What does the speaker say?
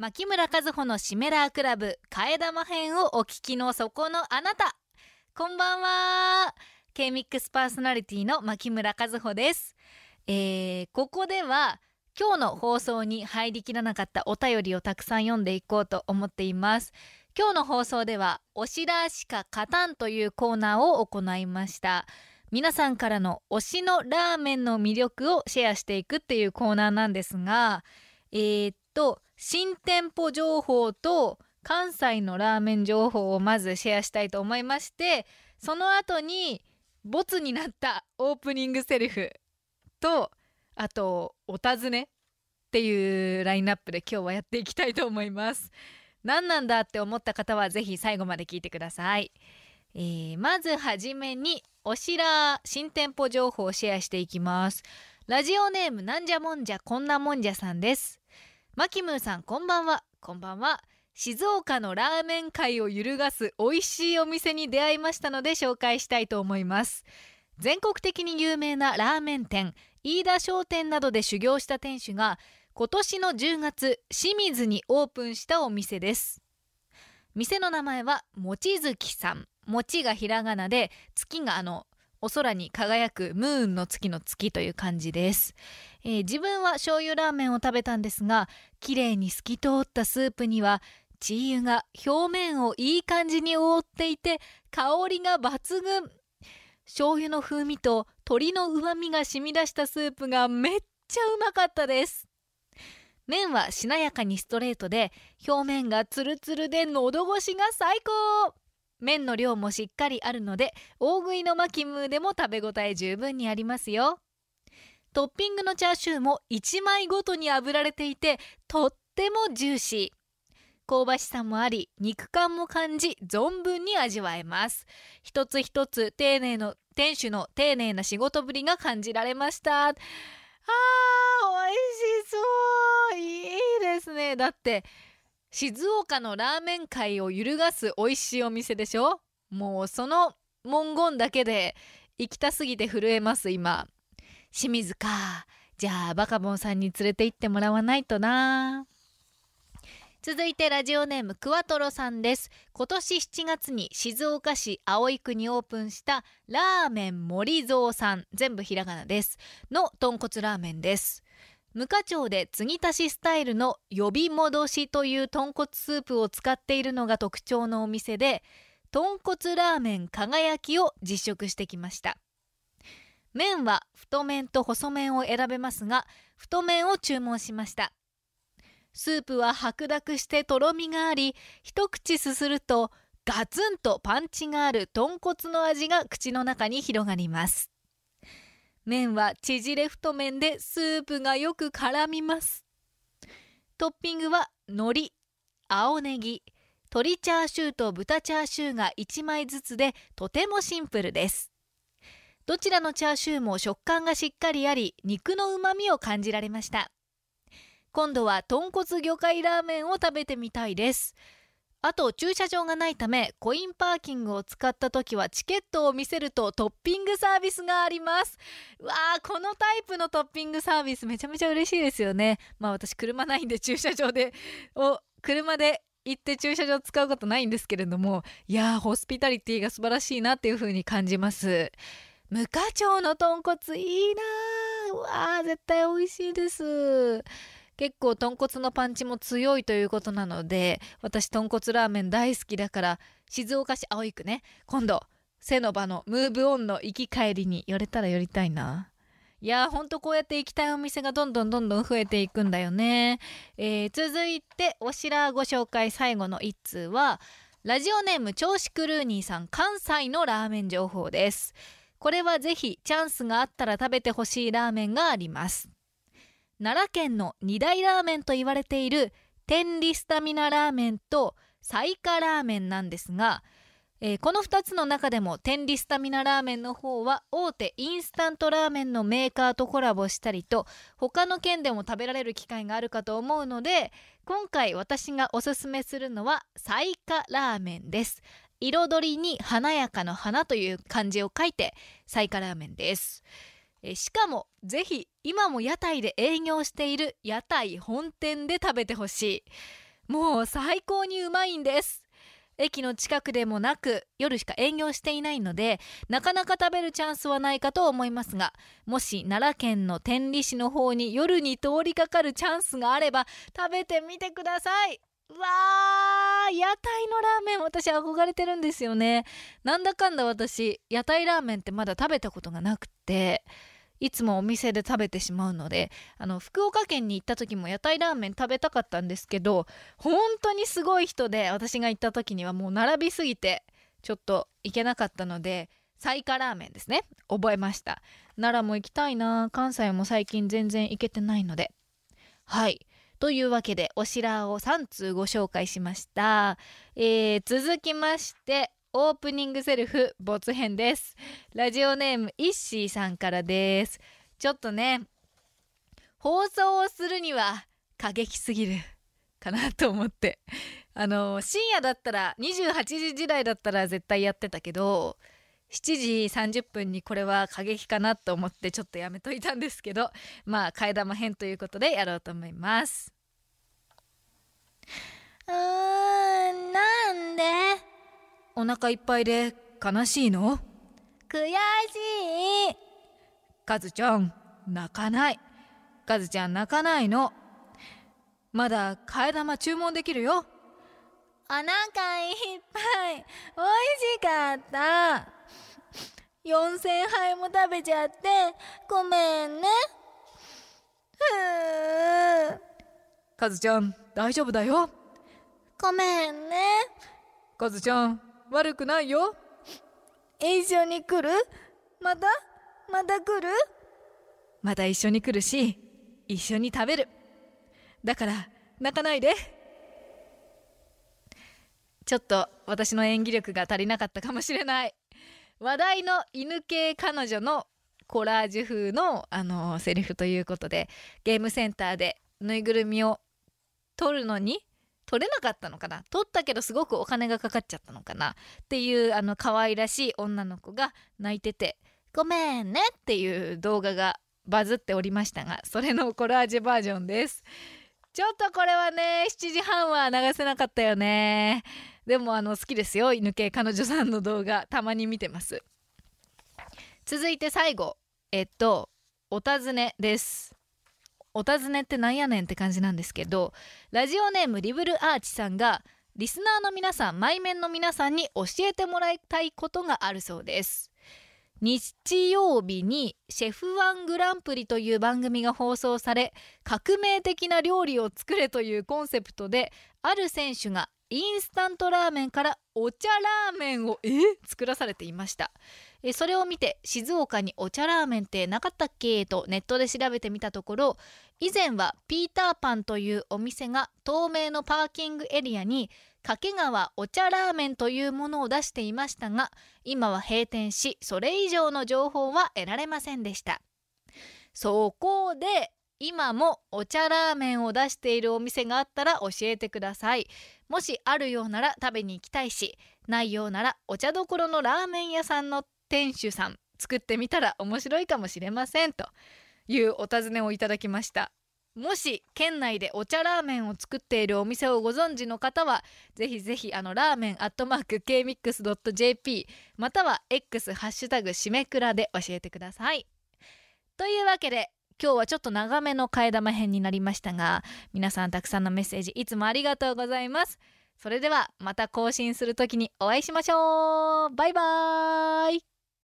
牧村和穂のシメラークラブ、替え玉編をお聞きのそこのあなた。こんばんは。K-MIX パーソナリティの牧村和穂です。えー、ここでは、今日の放送に入りきらなかったお便りをたくさん読んでいこうと思っています。今日の放送では、おしらしか勝たんというコーナーを行いました。皆さんからの推しのラーメンの魅力をシェアしていくっていうコーナーなんですが、えー、っと、新店舗情報と関西のラーメン情報をまずシェアしたいと思いまして、その後に、ボツになったオープニングセリフと、あと、お尋ねっていうラインナップで今日はやっていきたいと思います。何なんだって思った方はぜひ最後まで聞いてください。えー、まずはじめに、おしら新店舗情報をシェアしていきます。ラジオネームなんじゃもんじゃこんなもんじゃさんです。マキムーさんこんばんは。こんばんは。静岡のラーメン界を揺るがす美味しいお店に出会いましたので紹介したいと思います。全国的に有名なラーメン店、飯田商店などで修行した店主が、今年の10月、清水にオープンしたお店です。店の名前は、もちづきさん。餅がひらがなで、月があの、お空に輝くムーンの月の月という感じです、えー、自分は醤油ラーメンを食べたんですが、綺麗に透き通ったスープには、チー油が表面をいい感じに覆っていて、香りが抜群。醤油の風味と鶏の旨味が染み出したスープがめっちゃうまかったです。麺はしなやかにストレートで、表面がツルツルで喉越しが最高麺の量もしっかりあるので、大食いのマキムーでも食べ応え十分にありますよ。トッピングのチャーシューも1枚ごとに炙られていて、とってもジューシー。香ばしさもあり、肉感も感じ、存分に味わえます。一つ一つ丁寧の、店主の丁寧な仕事ぶりが感じられました。あー、美味しそういいですね。だって、静岡のラーメン界を揺るがす美味しいお店でしょ？もうその文言だけで行きたすぎて震えます、今。清水か。じゃあ、バカボンさんに連れて行ってもらわないとな。続いてラジオネームクワトロさんです。今年7月に静岡市葵区にオープンしたラーメン森蔵さん、全部ひらがなです。の豚骨ラーメンです。無課長で継ぎ足しスタイルの呼び戻しという豚骨スープを使っているのが特徴のお店で、豚骨ラーメン輝きを実食してきました。麺は太麺と細麺を選べますが、太麺を注文しました。スープは白濁してとろみがあり、一口すするとガツンとパンチがある豚骨の味が口の中に広がります。麺は縮れ太麺でスープがよく絡みます。トッピングは海苔、青ネギ、鶏チャーシューと豚チャーシューが1枚ずつでとてもシンプルです。どちらのチャーシューも食感がしっかりあり、肉の旨味を感じられました。今度は豚骨魚介ラーメンを食べてみたいです。あと駐車場がないためコインパーキングを使った時はチケットを見せるとトッピングサービスがあります。わあ、このタイプのトッピングサービスめちゃめちゃ嬉しいですよね。まあ私車ないんで駐車場で、を車で行って駐車場使うことないんですけれども、いやー、ホスピタリティが素晴らしいなっていう風に感じます。無課長の豚骨いいなー。うわー、絶対美味しいです。結構豚骨のパンチも強いということなので、私豚骨ラーメン大好きだから、静岡市葵区ね、今度、背の場のムーブオンの行き帰りに寄れたら寄りたいな。いやー、ほんとこうやって行きたいお店がどんどんどんどん増えていくんだよね。えー、続いて、おしらご紹介最後の一通は、ラジオネーム調子クルーニーさん関西のラーメン情報です。これはぜひチャンスがあったら食べてほしいラーメンがあります。奈良県の二大ラーメンと言われている天理スタミナラーメンとサイカラーメンなんですが、えー、この二つの中でも天理スタミナラーメンの方は大手インスタントラーメンのメーカーとコラボしたりと他の県でも食べられる機会があるかと思うので今回私がおすすめするのはサイカラーメンです。彩りに華やかの花という漢字を書いてサイカラーメンです。えしかも、ぜひ、今も屋台で営業している屋台本店で食べてほしい。もう最高にうまいんです。駅の近くでもなく夜しか営業していないのでなかなか食べるチャンスはないかと思いますがもし奈良県の天理市の方に夜に通りかかるチャンスがあれば食べてみてください。うわー屋台のラーメン私憧れてるんですよね。なんだかんだ私屋台ラーメンってまだ食べたことがなくていつもお店で食べてしまうのであの福岡県に行った時も屋台ラーメン食べたかったんですけど本当にすごい人で私が行った時にはもう並びすぎてちょっと行けなかったので彩華ラーメンですね。覚えました。奈良も行きたいな。関西も最近全然行けてないので。はい。というわけでおしらを3通ご紹介しました、えー、続きましてオープニングセルフ没編です。ラジオネームイッシーさんからです。ちょっとね放送をするには過激すぎる。かなと思って。あの深夜だったら28時時代だったら絶対やってたけど7時30分にこれは過激かなと思ってちょっとやめといたんですけどまあ替え玉編ということでやろうと思いますうーんなんでお腹いっぱいで悲しいの？悔しい。カズちゃん泣かない。カズちゃん泣かないの。まだ替え玉注文できるよ。お腹いっぱい。美味しかった。4000杯も食べちゃって。ごめんね。ふう。カズちゃん大丈夫だよ。ごめんね。カズちゃん悪くないよ。一緒に来る？また？また来る？また一緒に来るし一緒に食べる。だから泣かないで。ちょっと私の演技力が足りなかったかもしれない。話題の犬系彼女のコラージュ風の、あのセリフということでゲームセンターでぬいぐるみを取るのに取れなかったのかな？取ったけどすごくお金がかかっちゃったのかな？っていうあの可愛らしい女の子が泣いてて「ごめんね」っていう動画がバズっておりましたがそれのコラージュバージョンです。ちょっとこれはね7時半は流せなかったよね。でもあの好きですよ犬系彼女さんの動画たまに見てます。続いて最後。えっとお尋ねです。お尋ねってなんやねんって感じなんですけどラジオネームリブルアーチさんがリスナーの皆さんマイメンの皆さんに教えてもらいたいことがあるそうです。日曜日に「シェフワングランプリ」という番組が放送され革命的な料理を作れというコンセプトである選手がインスタントラーメンからお茶ラーメンをえ？作らされていました。それを見て静岡にお茶ラーメンってなかったっけ？とネットで調べてみたところ以前はピーターパンというお店が透明のパーキングエリアに掛川お茶ラーメンというものを出していましたが今は閉店しそれ以上の情報は得られませんでした。そこで今もお茶ラーメンを出しているお店があったら教えてください。もしあるようなら食べに行きたいしないようならお茶どころのラーメン屋さんの店主さん作ってみたら面白いかもしれませんというお尋ねをいただきました。もし県内でお茶ラーメンを作っているお店をご存知の方はぜひぜひあのラーメンアットマーク kmix.jp または X ハッシュタグしめくらで教えてください。というわけで今日はちょっと長めの替え玉編になりましたが皆さんたくさんのメッセージいつもありがとうございます。それではまた更新する時にお会いしましょう。バイバーイ。